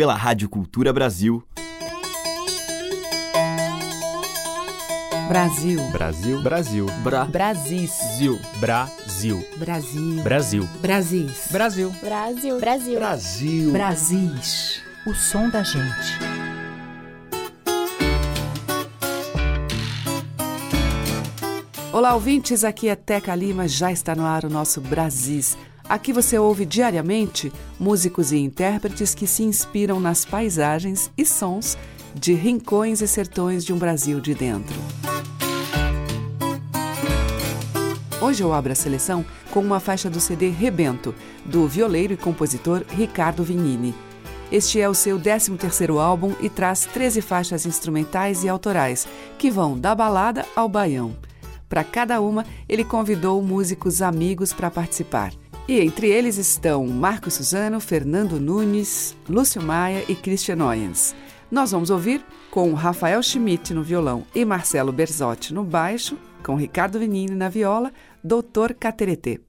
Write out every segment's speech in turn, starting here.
pela Rádio Cultura Brasil. Brasil. Brasil. Brasil. Bra. Brasis. Zil. Brasil. Brasil. Brasil. Brasis. Brasil. Brasil. Brasil. Brasil. Brasis. O som da gente. Olá, ouvintes. Aqui é Teca Lima. Já está no ar o nosso Brasis. Aqui você ouve diariamente músicos e intérpretes que se inspiram nas paisagens e sons de rincões e sertões de um Brasil de dentro. Hoje eu abro a seleção com uma faixa do CD Rebento, do violeiro e compositor Ricardo Vignini. Este é o seu 13º álbum e traz 13 faixas instrumentais e autorais, que vão da balada ao baião. Para cada uma, ele convidou músicos amigos para participar. E entre eles estão Marco Suzano, Fernando Nunes, Lúcio Maia e Christian Oyens. Nós vamos ouvir com Rafael Schmidt no violão e Marcelo Berzotti no baixo, com Ricardo Venini na viola, Doutor Cateretê.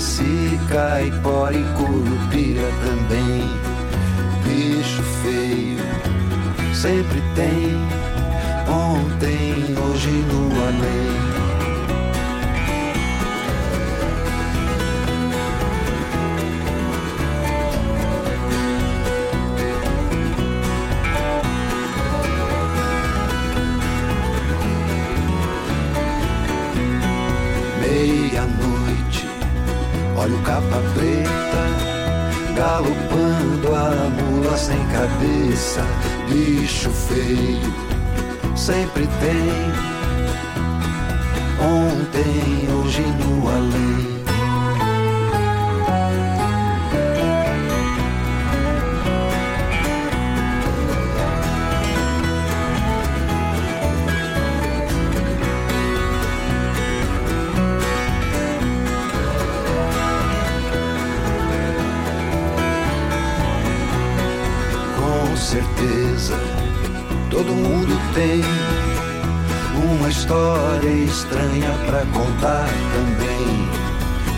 Saci, caipora e curupira também. Bicho feio, sempre tem. Ontem, hoje no além. tem, ontem, hoje no além. Com certeza todo mundo tem uma história estranha para contar também.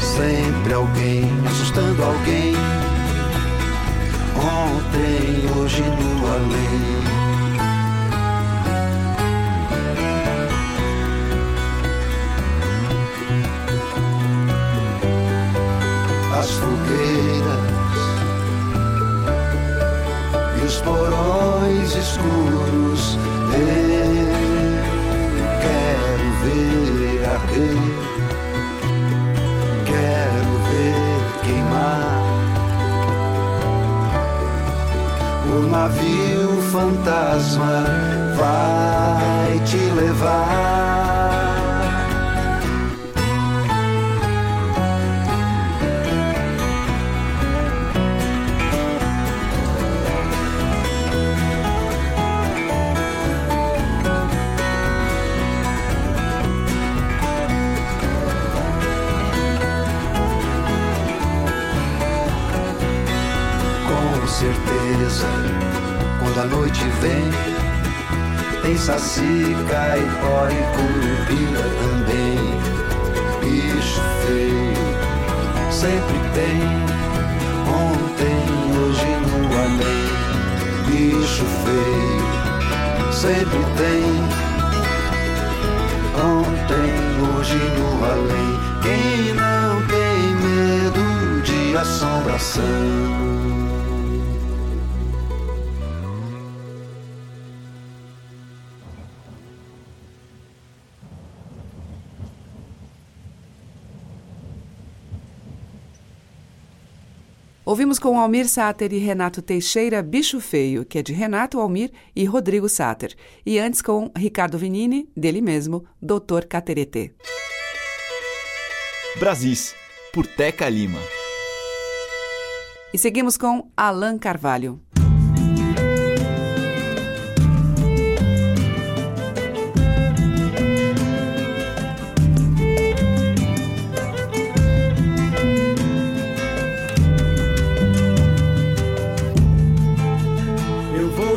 Sempre alguém assustando alguém. Ontem, hoje no além. As fogueiras e os porões escuros. Navio fantasma vai te levar. Vem, tem saci, caipó e curupira também. Bicho feio, sempre tem. Ontem, hoje no além. Bicho feio, sempre tem. Ontem, hoje no além. Quem não tem medo de assombração? Ouvimos com Almir Sater e Renato Teixeira Bicho Feio, que é de Renato Almir e Rodrigo Sater. E antes com Ricardo Vinini, dele mesmo, Doutor Cateretê. Brasis, por Teca Lima. E seguimos com Alan Carvalho.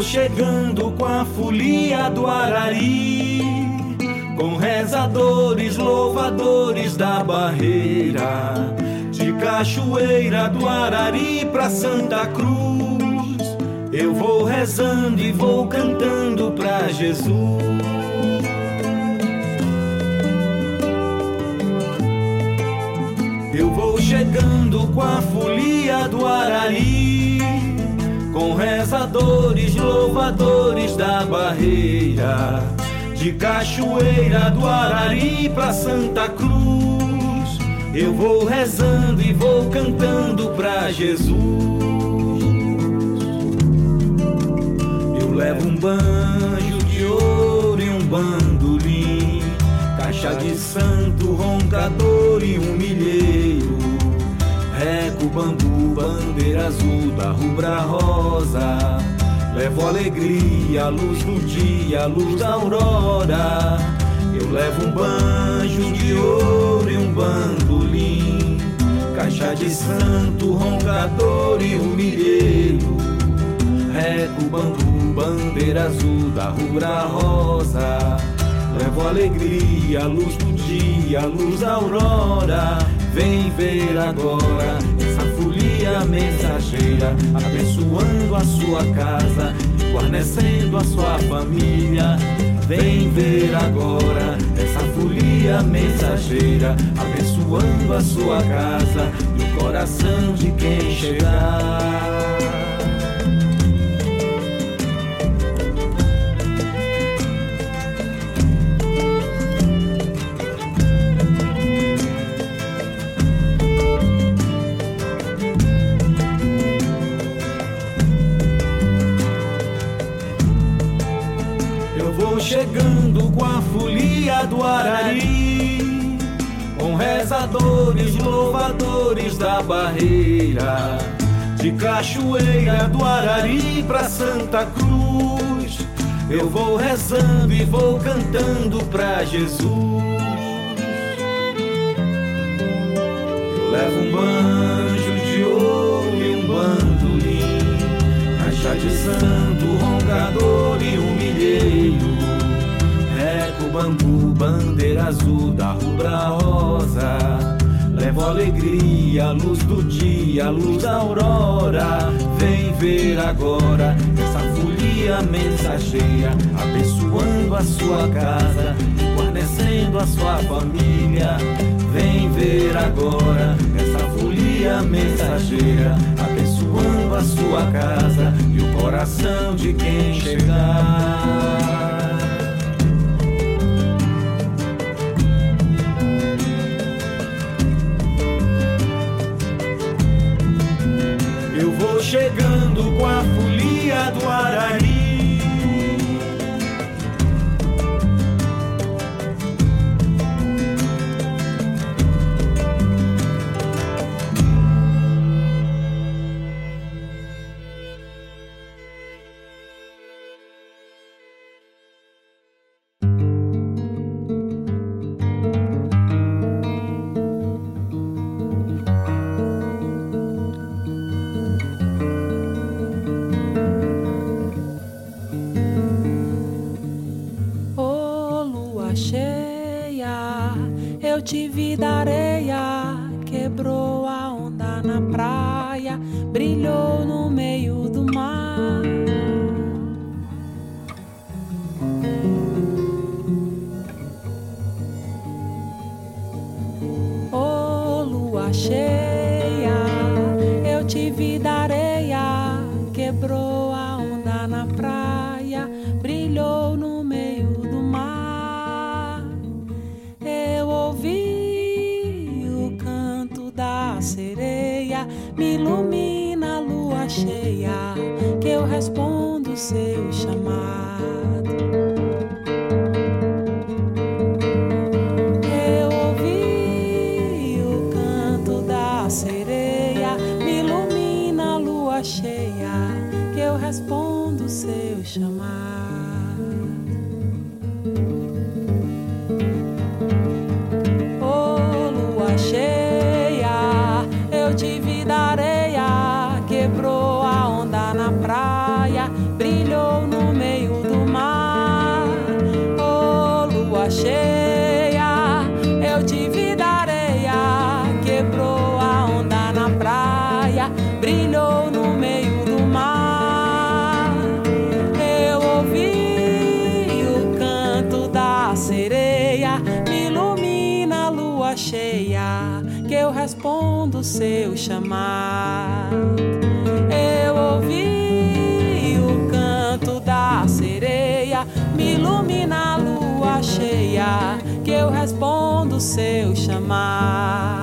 Chegando com a folia do Arari, com rezadores, louvadores da barreira, de Cachoeira do Arari pra Santa Cruz. Eu vou rezando e vou cantando pra Jesus. Eu vou chegando com a folia do Arari, com rezadores, louvadores da barreira, de Cachoeira do Arari pra Santa Cruz. Eu vou rezando e vou cantando pra Jesus. Eu levo um banjo de ouro e um bandolim, caixa de santo, roncador e um milheiro. Reco, bambu, bandeira azul da rubra rosa. Levo alegria, luz do dia, luz da aurora. Eu levo um banjo de ouro e um bandolim, caixa de santo, roncador e um milheiro. Reco, bambu, bandeira azul da rubra rosa. Levo alegria, luz do dia, luz da aurora. Vem ver agora essa folia mensageira, abençoando a sua casa, guarnecendo a sua família. Vem ver agora essa folia mensageira, abençoando a sua casa e o coração de quem chegar. Arari, com rezadores, louvadores da barreira, de Cachoeira do Arari pra Santa Cruz. Eu vou rezando e vou cantando pra Jesus. Eu levo um banjo de ouro e um bandolim, caixa de santo, roncador e humilheiro. Bambu, bandeira azul da rubra rosa. Levo alegria, luz do dia, luz da aurora. Vem ver agora essa folia mensageira, abençoando a sua casa, guarnecendo a sua família. Vem ver agora essa folia mensageira, abençoando a sua casa e o coração de quem chegar. Chegando com a folia do Araí. Respondo Eu ouvi o canto da sereia, me ilumina a lua cheia, que eu respondo seu chamado.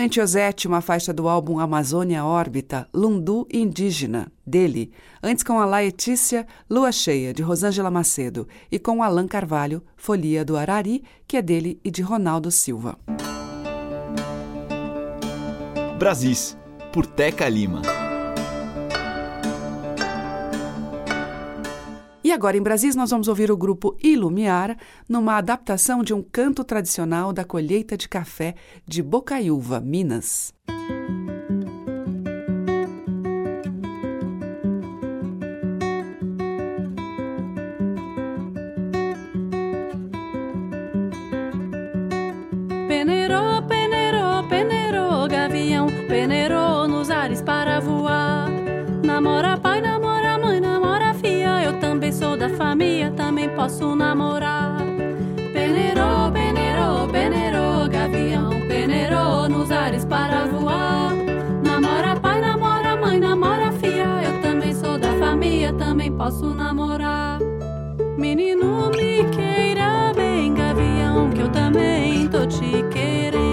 Dante Ozzetti, uma faixa do álbum Amazônia Órbita, Lundu Indígena, dele. Antes com a Laetícia, Lua Cheia, de Rosângela Macedo. E com Alan Carvalho, Folia do Arari, que é dele e de Ronaldo Silva. Brasis, por Teca Lima. E agora em Brasis nós vamos ouvir o grupo Ilumiar numa adaptação de um canto tradicional da colheita de café de Bocaiúva, Minas. Também posso namorar. Peneirou, peneirou, peneirou, gavião, peneirou nos ares para voar. Namora pai, namora mãe, namora filha, eu também sou da família, também posso namorar. Menino, me queira bem, gavião, que eu também tô te querendo.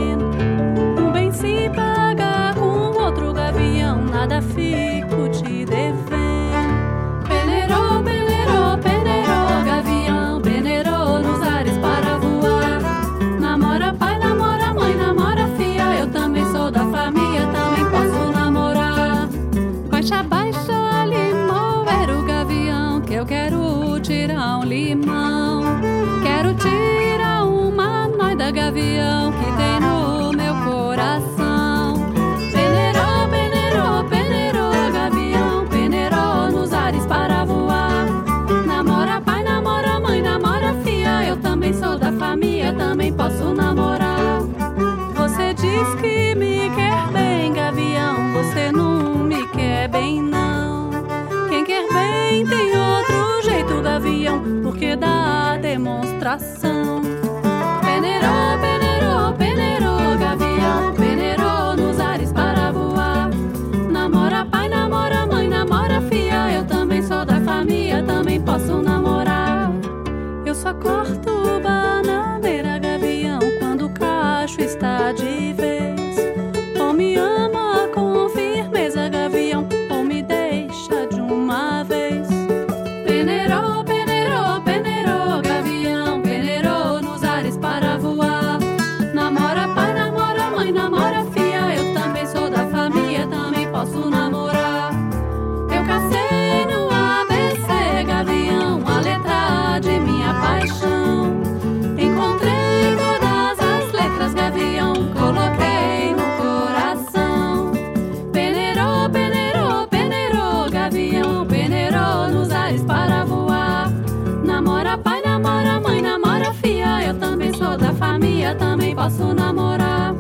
Noida gavião que tem posso namorar.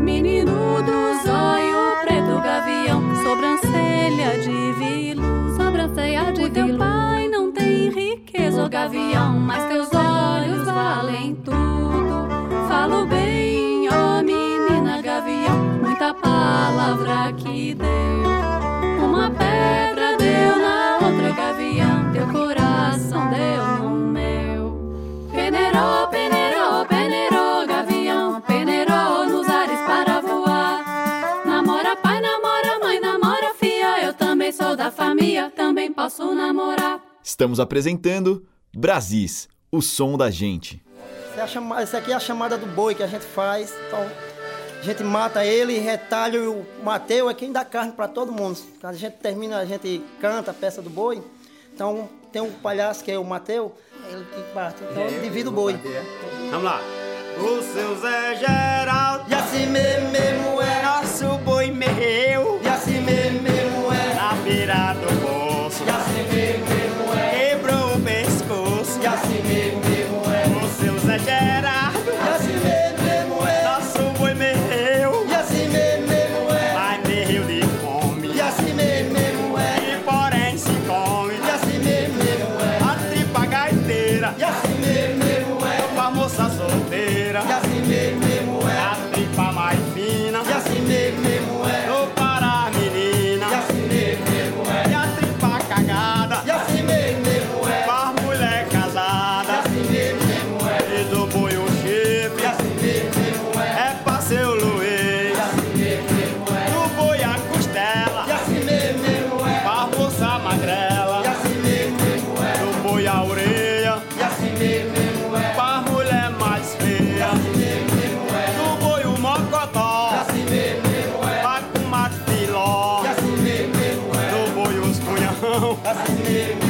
Menino do zóio preto, gavião, sobrancelha de vilo, sobrancelha de o teu pai não tem riqueza, gavião, mas teus olhos valem tudo. Falo bem, ó menina gavião, muita palavra que deu. Posso namorar. Estamos apresentando Brasis, o som da gente. Essa, é a chama- essa aqui é a chamada do boi que a gente faz. Então, a gente mata ele, retalha e o Mateu é quem dá carne para todo mundo. Quando a gente termina, a gente canta a peça do boi. Então, tem um palhaço que é o Mateu, ele que parte. Então, divide o boi. Vamos lá. O seu Zé Geraldo E assim mesmo, é. nosso boi meu E assim mesmo, mesmo é. na beira do poço E assim mesmo, That's the name.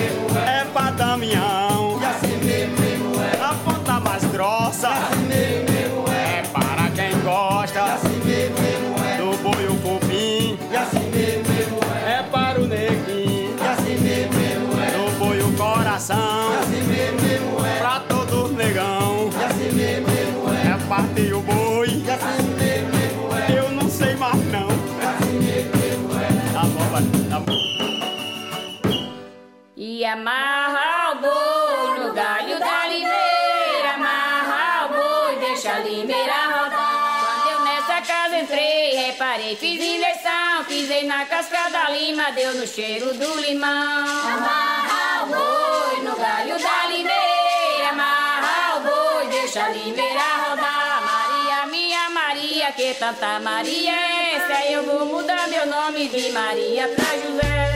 amarra o boi no galho da limeira, amarra o boi, deixa a limeira rodar. Quando eu nessa casa entrei, reparei, fiz injeção, pisei na casca da lima, deu no cheiro do limão. Amarra o boi no galho da limeira, amarra o boi, deixa a limeira rodar. Maria, minha Maria, que tanta Maria é essa? Eu vou mudar meu nome de Maria pra José.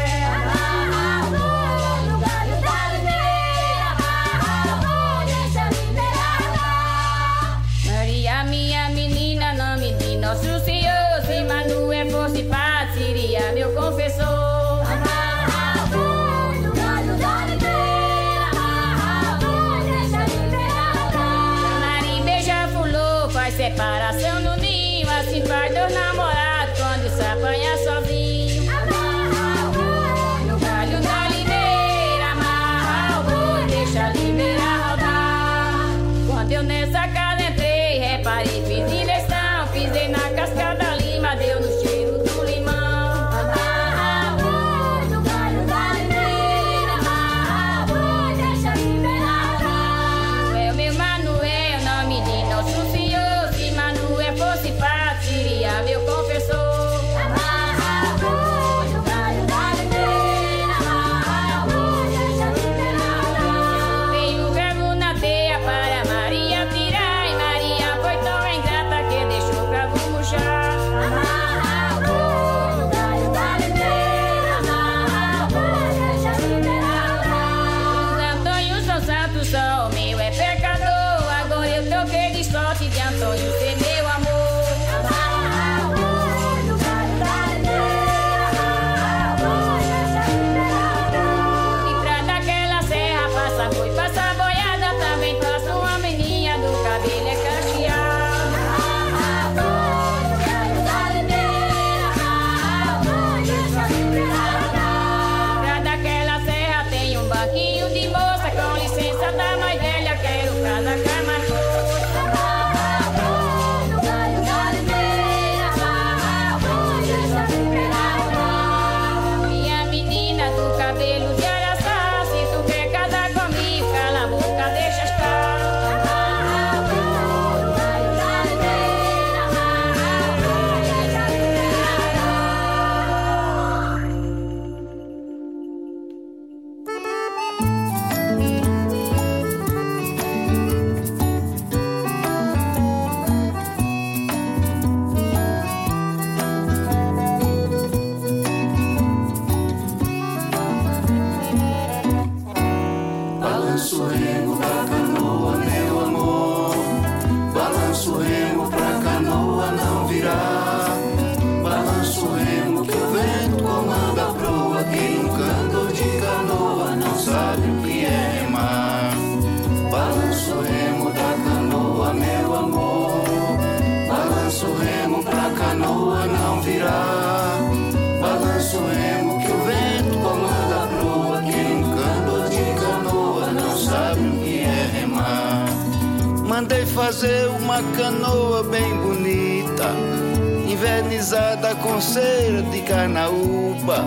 ribanceira de Carnaúba.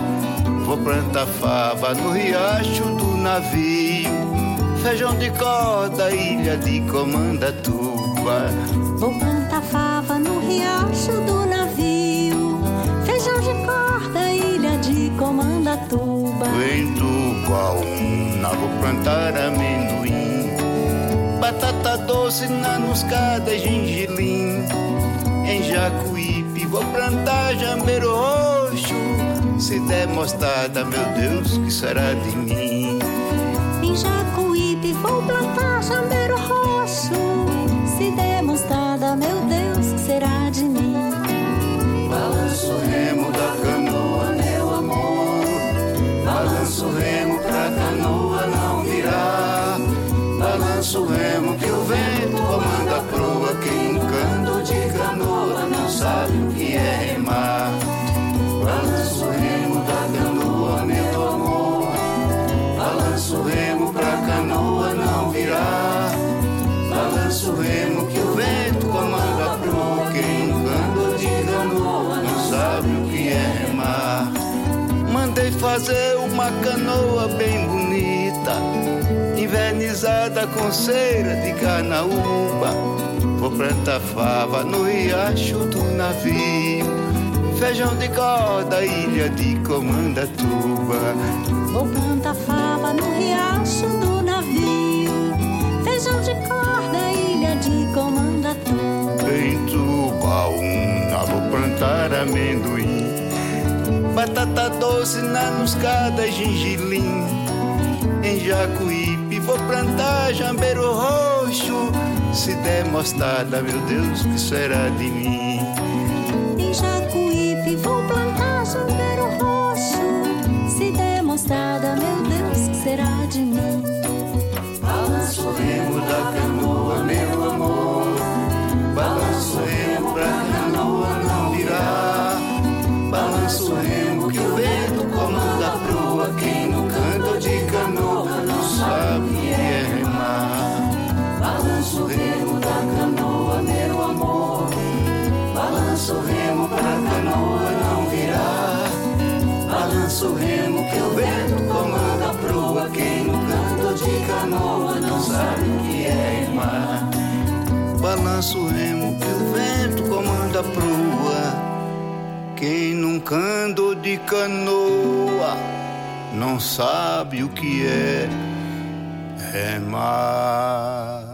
Vou plantar fava no riacho do navio. Feijão de corda, ilha de Comanda Tuba, Vou plantar fava no riacho do navio. Feijão de corda, ilha de Comanda Tuba, Em uma, vou plantar amendoim. Batata doce na muscada e gengilim. Em Jacu plantar jambeiro roxo. Se der mostarda, meu Deus, que será de mim? Em Jacuípe vou plantar jambeiro roxo. Se der mostarda, meu Deus, que será de mim? Balanço o remo da canoa, meu amor. Balanço o remo pra canoa não virar. Balanço o remo fazer uma canoa bem bonita, invernizada com cera de carnaúba. Vou plantar fava no riacho do navio, feijão de corda, ilha de Comandatuba. Vou plantar fava no riacho do navio, feijão de corda, ilha de Comandatuba. Em Tubaúna vou plantar amendoim Batata doce na luscada, gengilim. Em Jacuípe vou plantar jambeiro roxo. Se der mostarda, meu Deus, que será de mim? Balança o remo que o vento comanda a proa. Quem no canto de canoa não sabe o que é remar. Balança o remo que o vento comanda a proa. Quem nunca andou de canoa não sabe o que é remar.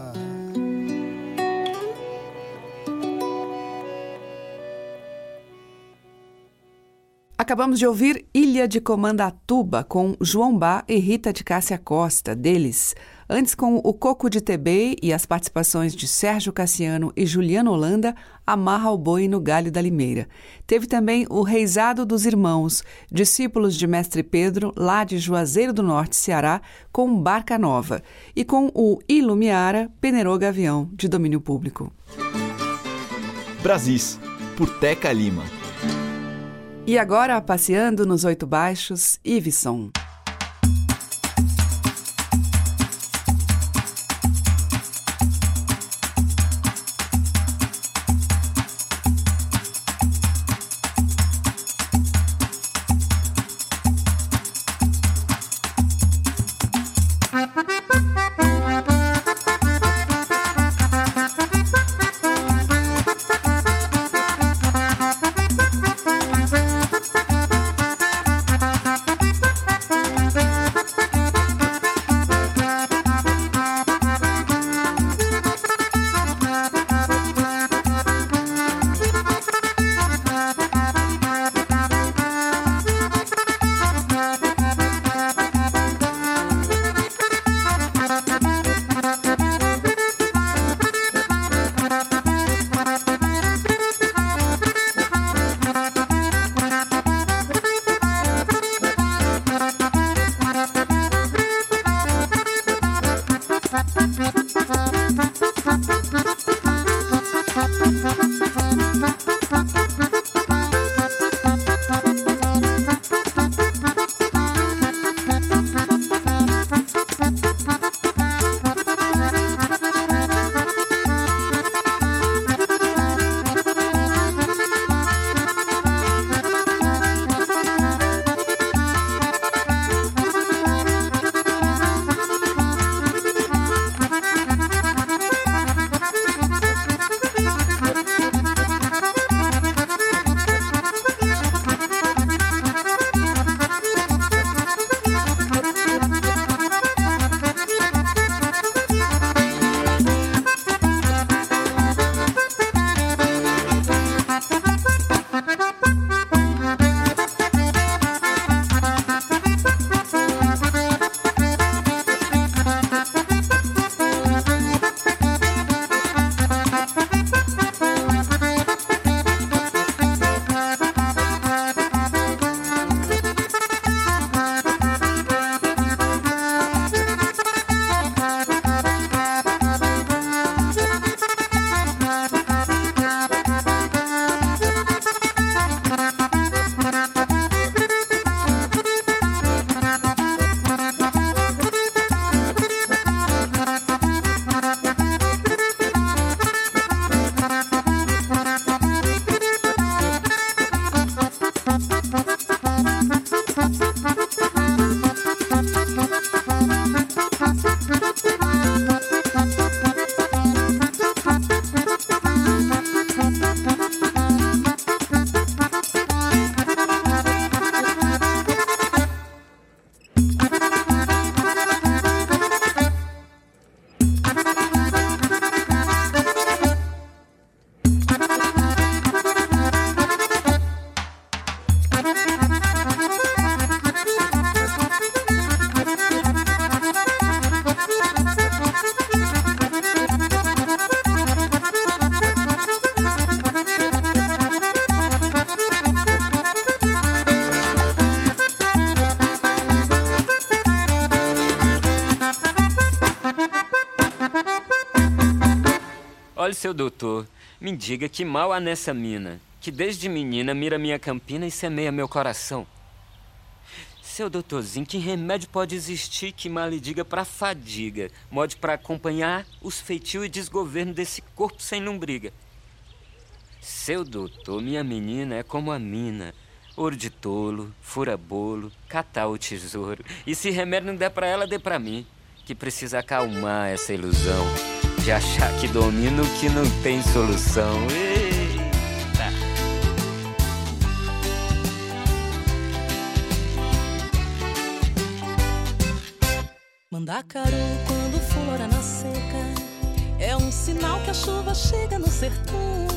Acabamos de ouvir Ilha de Comandatuba com João Bá e Rita de Cássia Costa, deles. Antes, com o Coco de Tebei e as participações de Sérgio Cassiano e Juliano Holanda, Amarra o Boi no Galho da Limeira. Teve também o Reisado dos Irmãos, discípulos de Mestre Pedro, lá de Juazeiro do Norte, Ceará, com Barca Nova. E com o Ilumiara, Penerô Gavião, de domínio público. Brasis, por Teca Lima. E agora, passeando nos Oito Baixos, Iveson. Doutor, me diga que mal há nessa mina, que desde menina mira minha campina e semeia meu coração. Seu doutorzinho, que remédio pode existir que mal diga pra fadiga, mode para acompanhar os feitios e desgoverno desse corpo sem lombriga? Seu doutor, minha menina é como a mina, ouro de tolo, fura bolo, catar o tesouro. E se remédio não der pra ela, dê pra mim, que precisa acalmar essa ilusão de achar que domino que não tem solução. Eita. Mandacaru quando flora na seca é um sinal que a chuva chega no sertão.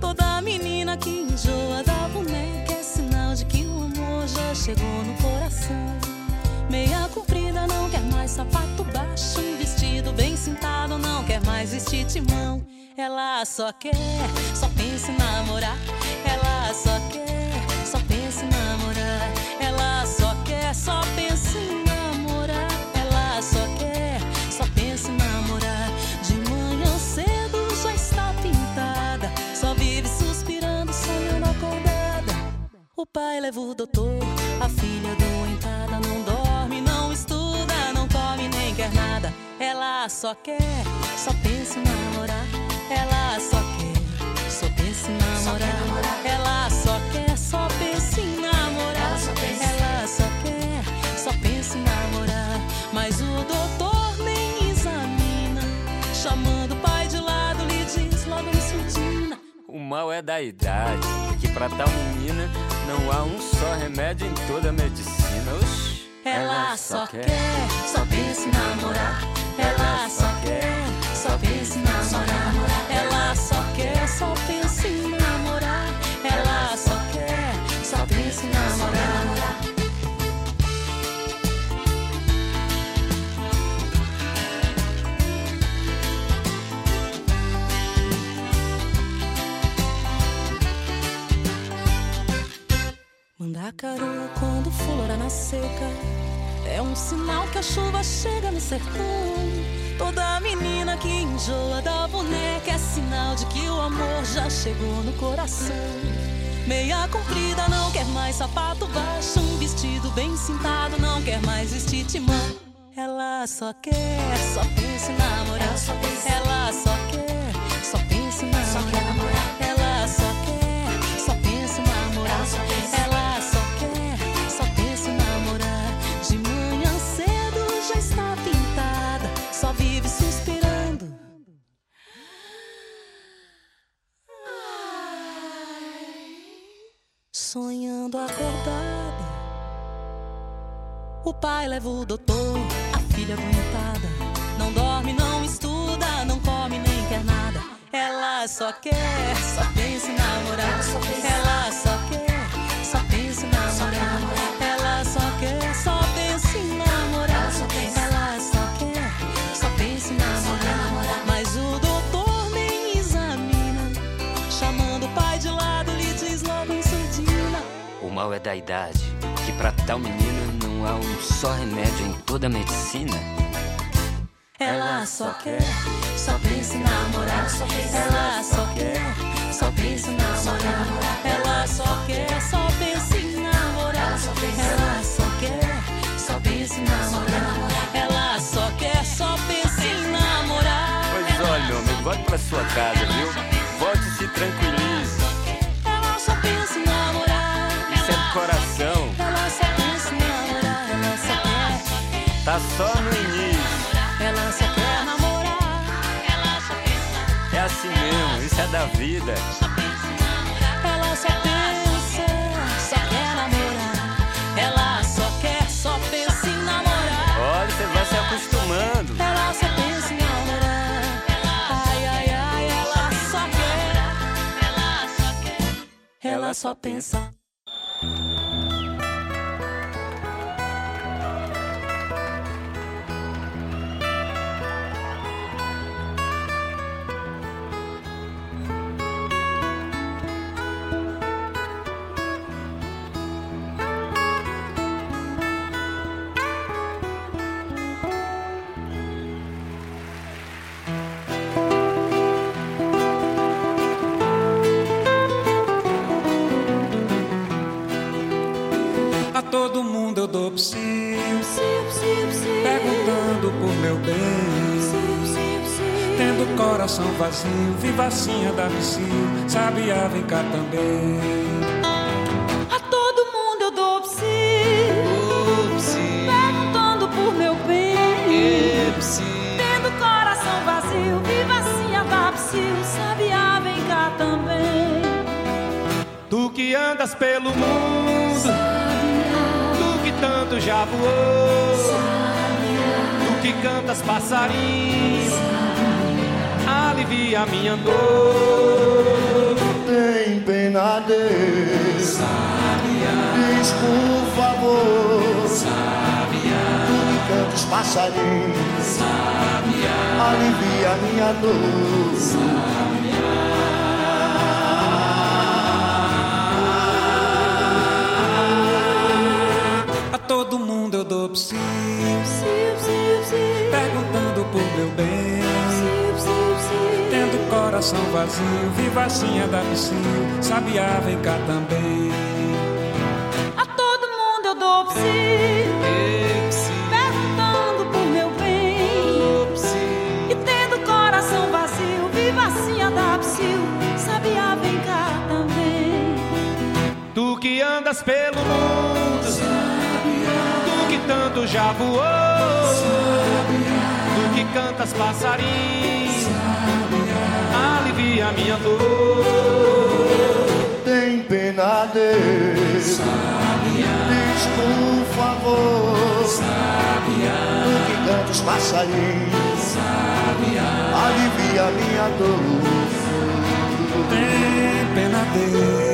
Toda menina que enjoa da boneca é sinal de que o amor já chegou no coração. Meia quer mais sapato baixo, um vestido bem cintado não quer mais vestir timão. Ela só quer, só pensa em namorar. Ela só quer, só pensa em namorar. Ela só quer, só pensa em namorar. Ela só quer, só pensa em namorar. De manhã cedo já está pintada, só vive suspirando, sonhando acordada. O pai leva o doutor, a filha doentada não dorme, quer nada. Ela só quer, só pensa em namorar. Ela só quer, só pensa em namorar. Ela só quer, só pensa em namorar. Ela só quer, só pensa em namorar. Mas o doutor nem examina, chamando o pai de lado, lhe diz logo em surdina. O mal é da idade, que pra tal menina não há um só remédio em toda a medicina. Oxi. Ela só quer, só pensa em namorar. Ela só quer, só pensa em namorar. Ela só quer, só pensa em namorar. Quando flora na seca é um sinal que a chuva chega no sertão. Toda menina que enjoa da boneca é sinal de que o amor já chegou no coração. Meia comprida não quer mais sapato baixo, um vestido bem cintado não quer mais vestir timão. Ela só quer, só pensa em namorar. Ela só quer, só pensa em namorar. Sonhando acordada. O pai leva o doutor, a filha aguentada. Não dorme, não estuda, não come nem quer nada. Ela só quer, só pensa em namorar. Ela só mal é da idade, que pra tal menina não há um só remédio em toda a medicina. Ela só quer, só pensa em namorar. Ela só quer, só pensa em namorar. Ela só quer, só pensa em namorar. Ela só quer, só pensa em namorar. Ela só quer, só pensa em namorar. Pois olha, amigo, volte pra sua casa, viu? Volte e tá só no início. ela só quer namorar. Ela só pensa, É assim mesmo, isso é da vida. ela só pensa, só quer namorar. Ela só quer, só pensa em namorar. Olha, você vai se acostumando. Ela só pensa em namorar. Ai, ai, ai, ela só quer. Ela só quer. Ela só pensa. Vivacinha da psiu, sabia, vem cá também. A todo mundo eu dou psiu, perguntando por meu bem. Tendo coração vazio, vivacinha da psiu, sabia, vem cá também. Tu que andas pelo mundo, tu que tanto já voou, tu que cantas passarinhos, alivia minha dor. Tem pena Deus, diz por favor, tu que canta os passarinhos, alivia minha dor. A todo mundo eu dou psiu, perguntando por meu bem. Tendo coração vazio, vivacinha da psiu, sabia, vem cá também. A todo mundo eu dou psiu, já voou, tu que cantas passarinhos, alivia minha dor. Tem pena Deus, diz por favor, tu que canta os passarinhos, alivia minha dor. Tem pena Deus,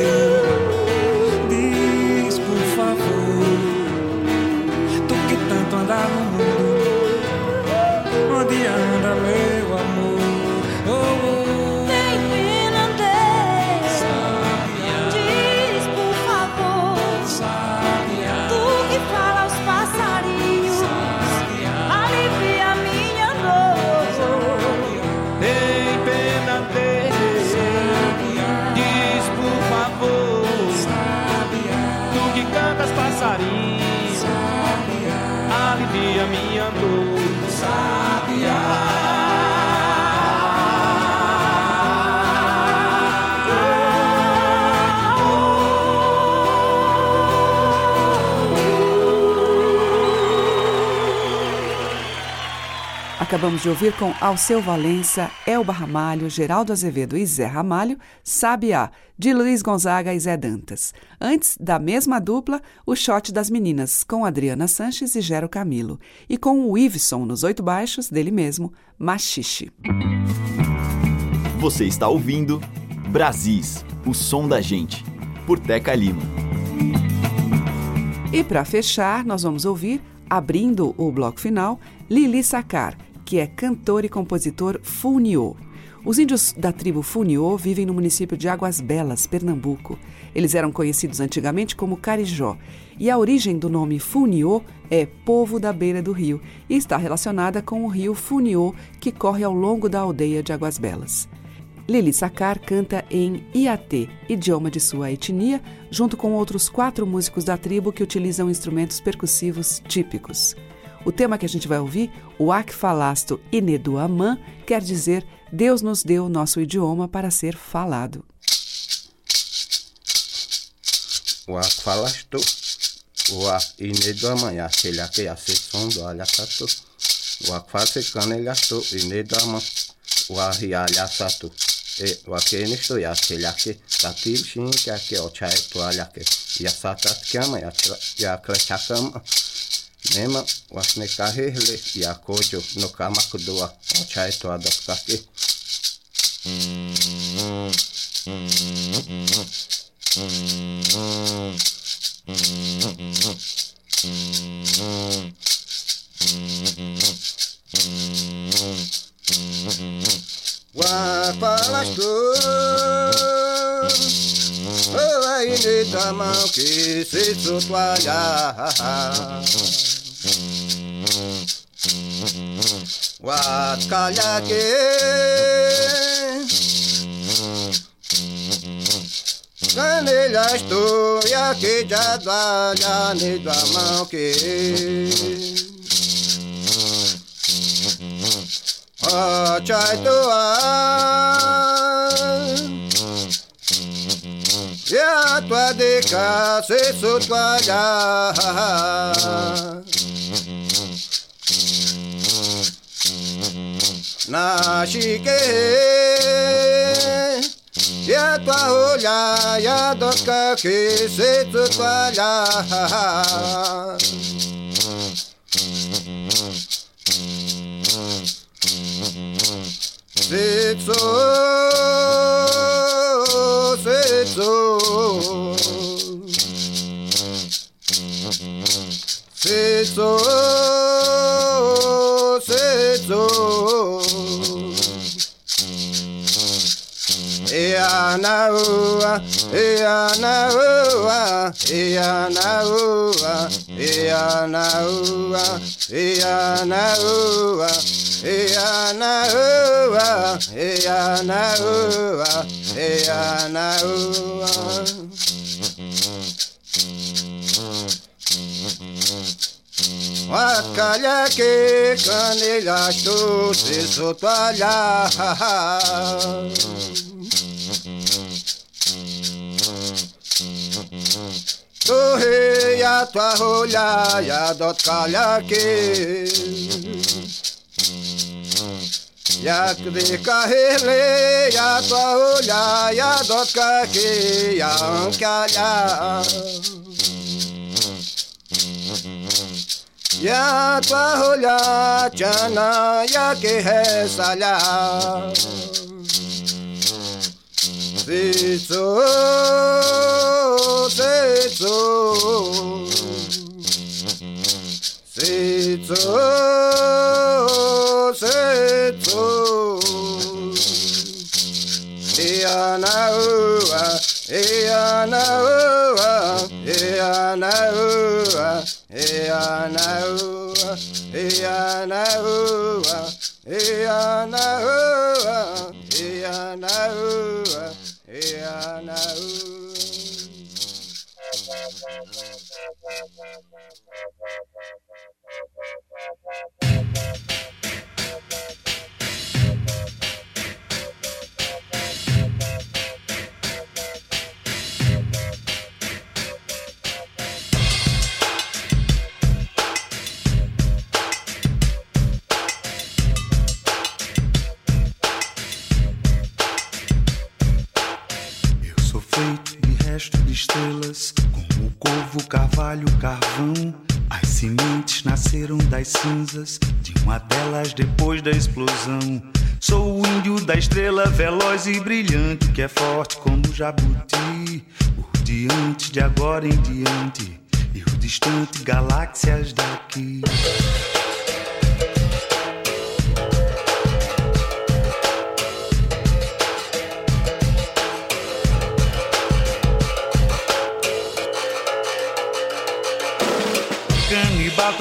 Acabamos de ouvir com Alceu Valença, Elba Ramalho, Geraldo Azevedo e Zé Ramalho, Sabiá, de Luiz Gonzaga e Zé Dantas. Antes, da mesma dupla, o Shot das Meninas, com Adriana Sanches e Gero Camilo. E com o Iveson nos oito baixos, dele mesmo, Machixe. Você está ouvindo Brasis, o som da gente, por Teca Lima. E para fechar, nós vamos ouvir, abrindo o bloco final, Lili Sacar, que é cantor e compositor Funiô. Os índios da tribo Funiô vivem no município de Águas Belas, Pernambuco. Eles eram conhecidos antigamente como Carijó, e a origem do nome Funiô é povo da beira do rio e está relacionada com o rio Funiô, que corre ao longo da aldeia de Águas Belas. Lili Sacar canta em Iatê, idioma de sua etnia, junto com outros quatro músicos da tribo que utilizam instrumentos percussivos típicos. O tema que a gente vai ouvir, o Ak Falasto Inedu Amã, quer dizer Deus nos deu nosso idioma para ser falado. O Falasto, o Ak Inedu Amanhã, ele aqui a seção do Alhacato, o Ak Fasecana Ilhato, Inedu Amã, o Arrialhaçato. E wakeni sto ya kelake tatil shin kya ke ochai to alake ya satat kyama ya ya klachakam nema wasne kahele ya kojo no kama kudua ochai to adokake Wa falasto Oh ai ne tamau que se sotoalha Wa calha que Canelhas tu e aqui já doalha nem do mão que Oh, chai tua E a tua de casa e su toalha Na chique Ya tua olha, ya doka it's all. Say. Say it's all. Ea na ua, ea na ua, ea na ua, ea na ua, ea na ua, ea na ua, ea na ua, ea na ua. Wakala que canelhas tu se sotoalhar Corre a tua rolha e a dot calha que Ya de carrele ya tua olha ya dot que ya calha Ya tua olha chana ya que resalha Seto, seto, seto, seto. Eanaua, eanaua, eanaua, eanaua, eanaua, eanaua, eanaua. Resto carvalho, carvão. As sementes nasceram das cinzas de uma delas depois da explosão. Sou o índio da estrela veloz e brilhante, que é forte como o jabuti. O diante de agora em diante, e o distante galáxias daqui.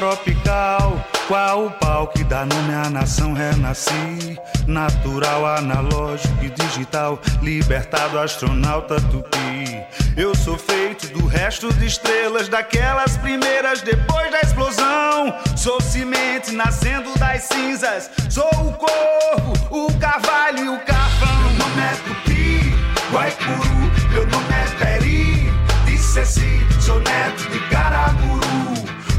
Tropical. Qual o pau que dá nome à nação renasci? Natural, analógico e digital, libertado astronauta tupi. Eu sou feito do resto de estrelas, daquelas primeiras depois da explosão. Sou semente nascendo das cinzas, sou o corpo, o carvalho e o carvão. Meu nome é Tupi, Guaicuru, meu nome é Peri, disse sou neto de Caraguru.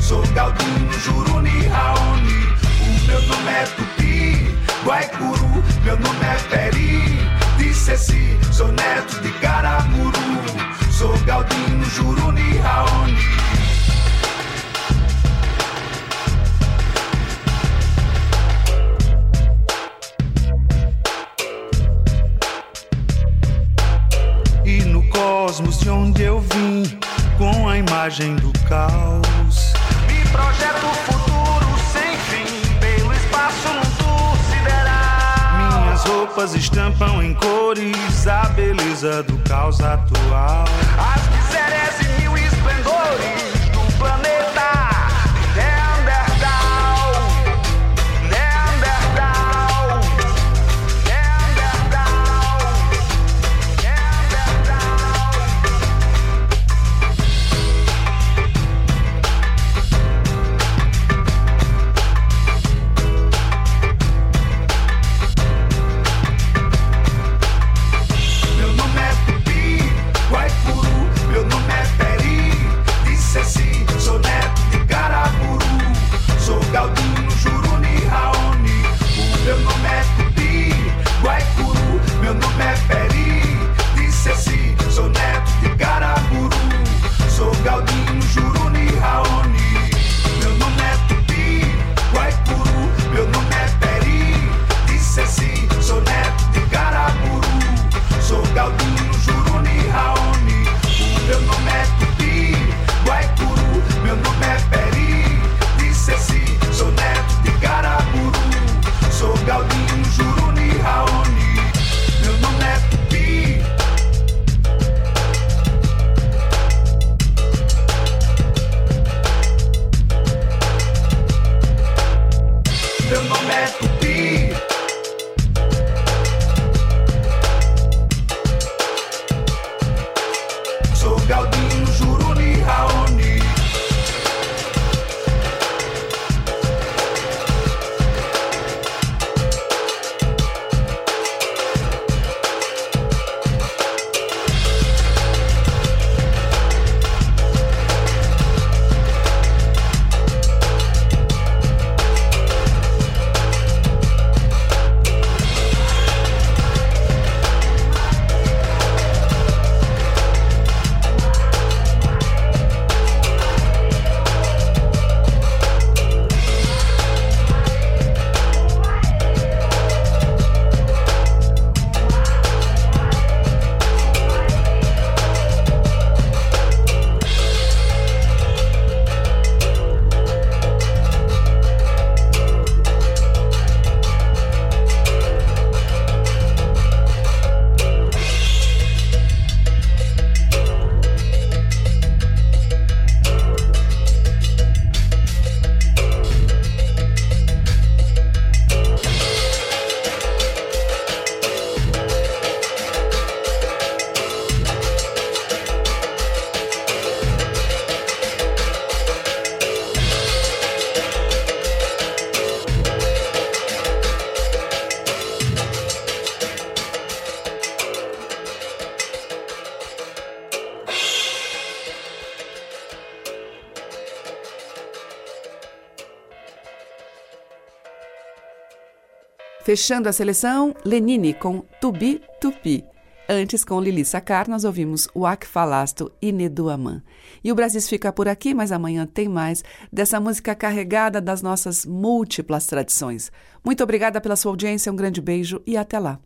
Sou Galdino, Juruni, Raoni. O meu nome é Tupi, Guaicuru. Meu nome é Peri, Disseci. Sou neto de Caramuru. Sou Galdino, Juruni, Raoni. No cosmos de onde eu vim, com a imagem do caos projeto futuro sem fim, pelo espaço num tour sideral. Minhas roupas estampam em cores a beleza do caos atual. As Fechando a seleção, Lenine com Tubi Tupi. Antes, com Lili Sacar, nós ouvimos o Ak Falasto e Neduaman. E o Brasil fica por aqui, mas amanhã tem mais dessa música carregada das nossas múltiplas tradições. Muito obrigada pela sua audiência, um grande beijo e até lá.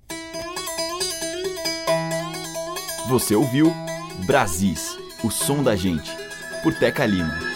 Você ouviu Brasis, o som da gente, por Teca Lima.